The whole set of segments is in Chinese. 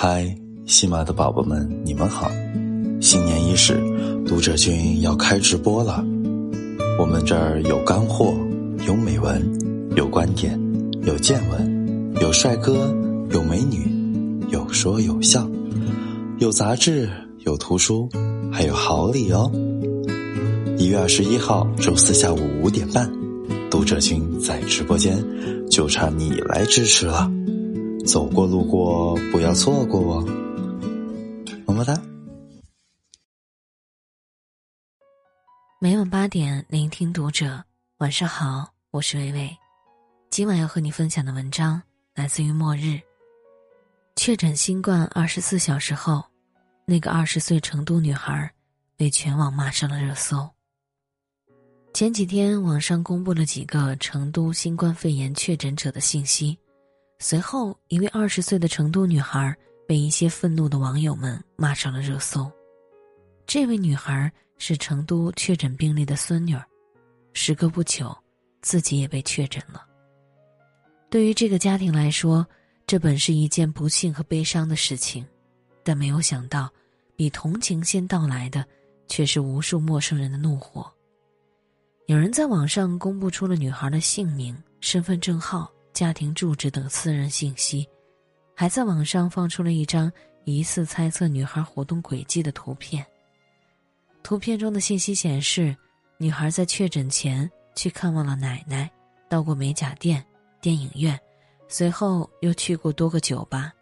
嗨，喜马的宝宝们，你们好！新年伊始，读者君要开直播了。我们这儿有干货，有美文，有观点，有见闻，有帅哥，有美女，有说有笑，有杂志，有图书，还有好礼哦！一月二十一号周四下午五点半，读者君在直播间，就差你来支持了。走过路过，不要错过哦！么么哒。每晚八点，聆听读者。晚上好，我是微微。今晚要和你分享的文章来自于末日。确诊新冠二十四小时后，那个二十岁成都女孩被全网骂上了热搜。前几天，网上公布了几个成都新冠肺炎确诊者的信息。随后，一位二十岁的成都女孩被一些愤怒的网友们骂上了热搜。这位女孩是成都确诊病例的孙女儿，时隔不久，自己也被确诊了。对于这个家庭来说，这本是一件不幸和悲伤的事情，但没有想到，比同情先到来的，却是无数陌生人的怒火。有人在网上公布出了女孩的姓名、身份证号。家庭住址等私人信息，还在网上放出了一张疑似猜测女孩活动轨迹的图片。图片中的信息显示，女孩在确诊前去看望了奶奶，到过美甲店、电影院，随后又去过多个酒吧。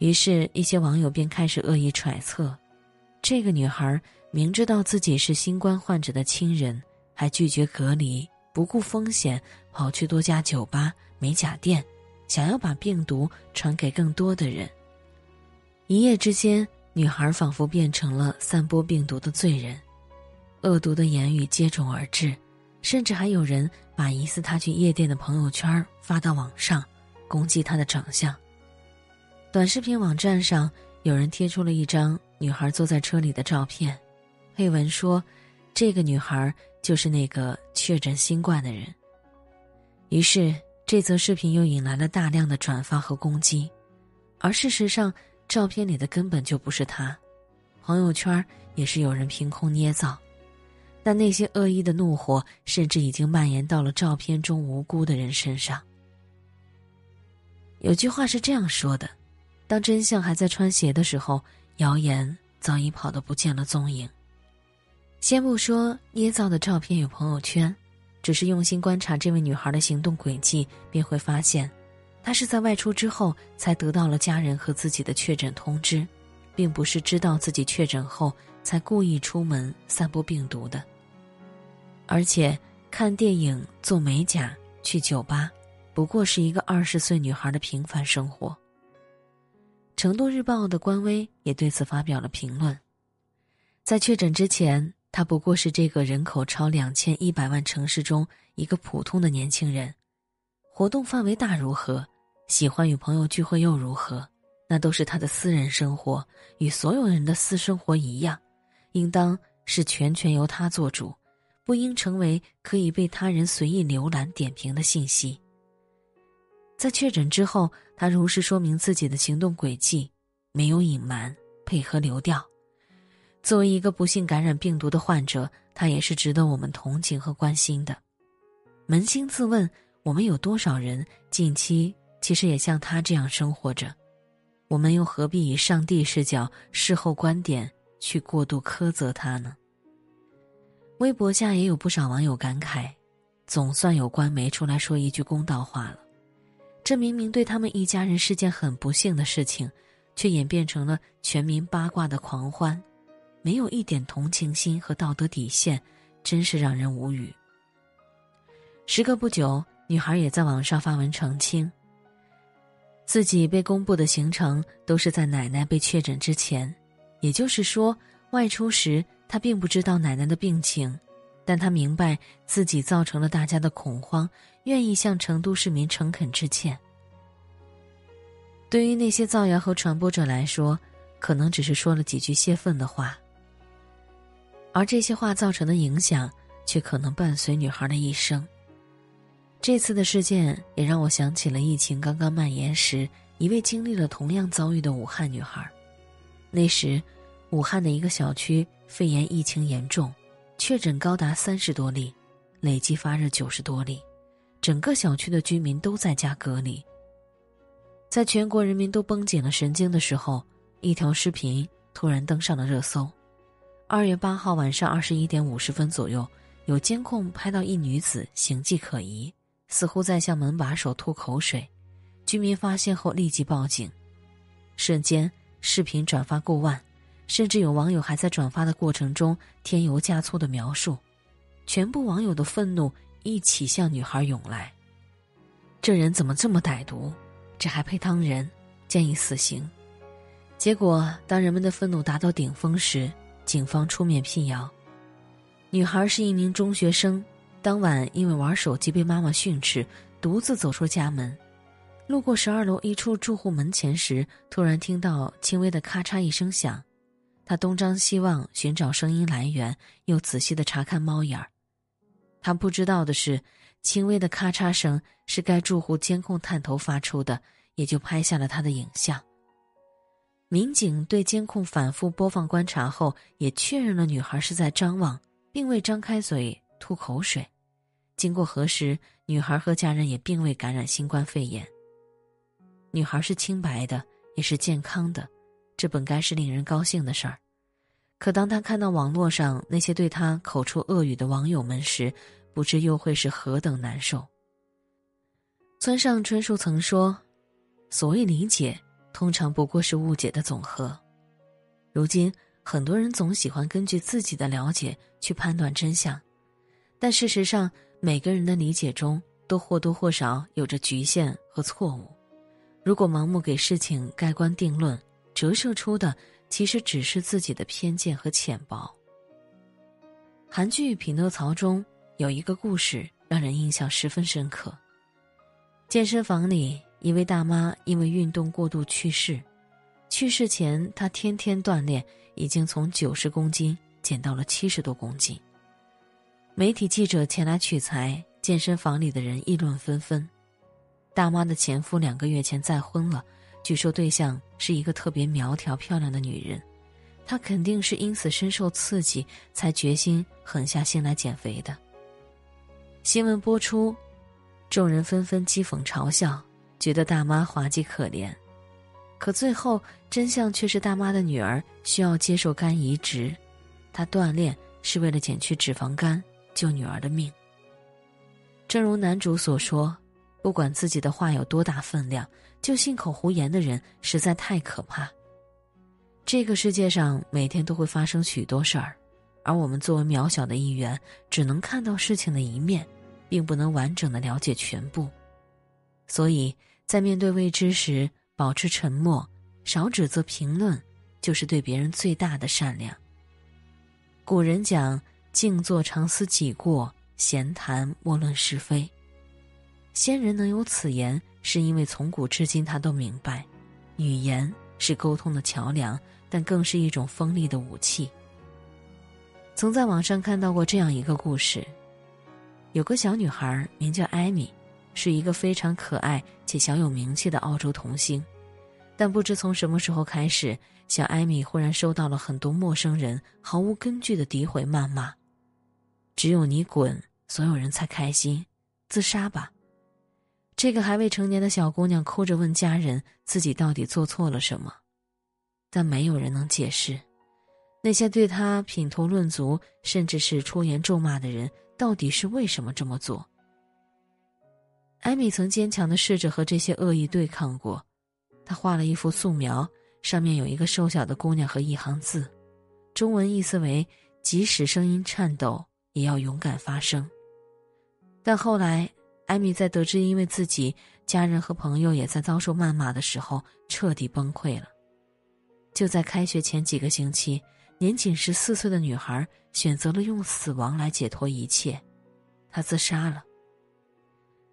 于是，一些网友便开始恶意揣测：这个女孩明知道自己是新冠患者的亲人，还拒绝隔离，不顾风险跑去多家酒吧。美甲店，想要把病毒传给更多的人。一夜之间，女孩仿佛变成了散播病毒的罪人，恶毒的言语接踵而至，甚至还有人把疑似她去夜店的朋友圈发到网上，攻击她的长相。短视频网站上有人贴出了一张女孩坐在车里的照片，配文说：“这个女孩就是那个确诊新冠的人。”于是。这则视频又引来了大量的转发和攻击，而事实上，照片里的根本就不是他，朋友圈也是有人凭空捏造，但那些恶意的怒火甚至已经蔓延到了照片中无辜的人身上。有句话是这样说的：，当真相还在穿鞋的时候，谣言早已跑得不见了踪影。先不说捏造的照片有朋友圈。只是用心观察这位女孩的行动轨迹，便会发现，她是在外出之后才得到了家人和自己的确诊通知，并不是知道自己确诊后才故意出门散播病毒的。而且，看电影、做美甲、去酒吧，不过是一个二十岁女孩的平凡生活。成都日报的官微也对此发表了评论，在确诊之前。他不过是这个人口超两千一百万城市中一个普通的年轻人，活动范围大如何，喜欢与朋友聚会又如何，那都是他的私人生活，与所有人的私生活一样，应当是全权由他做主，不应成为可以被他人随意浏览点评的信息。在确诊之后，他如实说明自己的行动轨迹，没有隐瞒，配合流调。作为一个不幸感染病毒的患者，他也是值得我们同情和关心的。扪心自问，我们有多少人近期其实也像他这样生活着？我们又何必以上帝视角、事后观点去过度苛责他呢？微博下也有不少网友感慨：总算有官媒出来说一句公道话了。这明明对他们一家人是件很不幸的事情，却演变成了全民八卦的狂欢。没有一点同情心和道德底线，真是让人无语。时隔不久，女孩也在网上发文澄清，自己被公布的行程都是在奶奶被确诊之前，也就是说，外出时她并不知道奶奶的病情，但她明白自己造成了大家的恐慌，愿意向成都市民诚恳致歉。对于那些造谣和传播者来说，可能只是说了几句泄愤的话。而这些话造成的影响，却可能伴随女孩的一生。这次的事件也让我想起了疫情刚刚蔓延时，一位经历了同样遭遇的武汉女孩。那时，武汉的一个小区肺炎疫情严重，确诊高达三十多例，累计发热九十多例，整个小区的居民都在家隔离。在全国人民都绷紧了神经的时候，一条视频突然登上了热搜。二月八号晚上二十一点五十分左右，有监控拍到一女子形迹可疑，似乎在向门把手吐口水。居民发现后立即报警，瞬间视频转发过万，甚至有网友还在转发的过程中添油加醋的描述。全部网友的愤怒一起向女孩涌来。这人怎么这么歹毒？这还配当人？建议死刑。结果，当人们的愤怒达到顶峰时，警方出面辟谣。女孩是一名中学生，当晚因为玩手机被妈妈训斥，独自走出家门。路过十二楼一处住户门前时，突然听到轻微的咔嚓一声响。她东张西望寻找声音来源，又仔细的查看猫眼儿。她不知道的是。轻微的咔嚓声是该住户监控探头发出的，也就拍下了他的影像。民警对监控反复播放观察后，也确认了女孩是在张望，并未张开嘴吐口水。经过核实，女孩和家人也并未感染新冠肺炎。女孩是清白的，也是健康的，这本该是令人高兴的事儿。可当他看到网络上那些对他口出恶语的网友们时，不知又会是何等难受。村上春树曾说：“所谓理解，通常不过是误解的总和。”如今，很多人总喜欢根据自己的了解去判断真相，但事实上，每个人的理解中都或多或少有着局限和错误。如果盲目给事情盖棺定论，折射出的其实只是自己的偏见和浅薄。韩剧《匹诺曹》中。有一个故事让人印象十分深刻。健身房里，一位大妈因为运动过度去世。去世前，她天天锻炼，已经从九十公斤减到了七十多公斤。媒体记者前来取材，健身房里的人议论纷纷。大妈的前夫两个月前再婚了，据说对象是一个特别苗条漂亮的女人，她肯定是因此深受刺激，才决心狠下心来减肥的。新闻播出，众人纷纷讥讽嘲笑，觉得大妈滑稽可怜。可最后真相却是，大妈的女儿需要接受肝移植，她锻炼是为了减去脂肪肝，救女儿的命。正如男主所说，不管自己的话有多大分量，就信口胡言的人实在太可怕。这个世界上每天都会发生许多事儿。而我们作为渺小的一员，只能看到事情的一面，并不能完整的了解全部。所以在面对未知时，保持沉默，少指责评论，就是对别人最大的善良。古人讲：“静坐常思己过，闲谈莫论是非。”先人能有此言，是因为从古至今他都明白，语言是沟通的桥梁，但更是一种锋利的武器。曾在网上看到过这样一个故事：有个小女孩名叫艾米，是一个非常可爱且小有名气的澳洲童星。但不知从什么时候开始，小艾米忽然收到了很多陌生人毫无根据的诋毁谩骂。只有你滚，所有人才开心。自杀吧！这个还未成年的小姑娘哭着问家人自己到底做错了什么，但没有人能解释。那些对她品头论足，甚至是出言咒骂的人，到底是为什么这么做？艾米曾坚强的试着和这些恶意对抗过，她画了一幅素描，上面有一个瘦小的姑娘和一行字，中文意思为“即使声音颤抖，也要勇敢发声”。但后来，艾米在得知因为自己家人和朋友也在遭受谩骂的时候，彻底崩溃了。就在开学前几个星期。年仅十四岁的女孩选择了用死亡来解脱一切，她自杀了。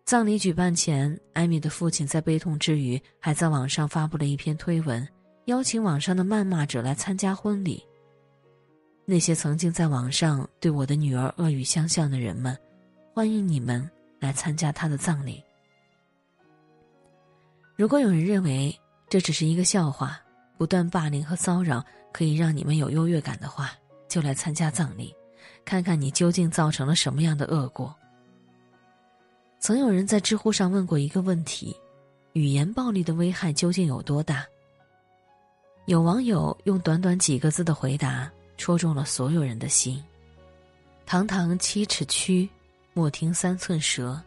葬礼举办前，艾米的父亲在悲痛之余，还在网上发布了一篇推文，邀请网上的谩骂者来参加婚礼。那些曾经在网上对我的女儿恶语相向的人们，欢迎你们来参加她的葬礼。如果有人认为这只是一个笑话，不断霸凌和骚扰可以让你们有优越感的话，就来参加葬礼，看看你究竟造成了什么样的恶果。曾有人在知乎上问过一个问题：语言暴力的危害究竟有多大？有网友用短短几个字的回答戳中了所有人的心：“堂堂七尺躯，莫听三寸舌，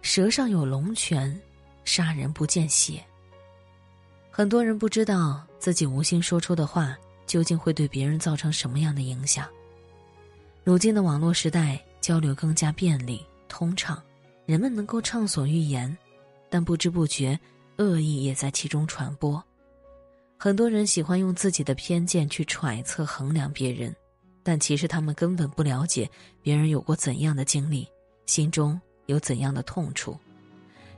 舌上有龙泉，杀人不见血。”很多人不知道自己无心说出的话究竟会对别人造成什么样的影响。如今的网络时代，交流更加便利通畅。人们能够畅所欲言，但不知不觉，恶意也在其中传播。很多人喜欢用自己的偏见去揣测、衡量别人，但其实他们根本不了解别人有过怎样的经历，心中有怎样的痛处。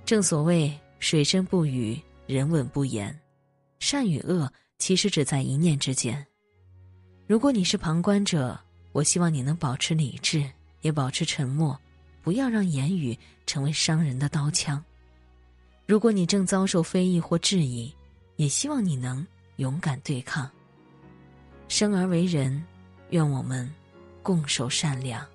正所谓“水深不语，人稳不言”，善与恶其实只在一念之间。如果你是旁观者，我希望你能保持理智，也保持沉默。不要让言语成为伤人的刀枪。如果你正遭受非议或质疑，也希望你能勇敢对抗。生而为人，愿我们共守善良。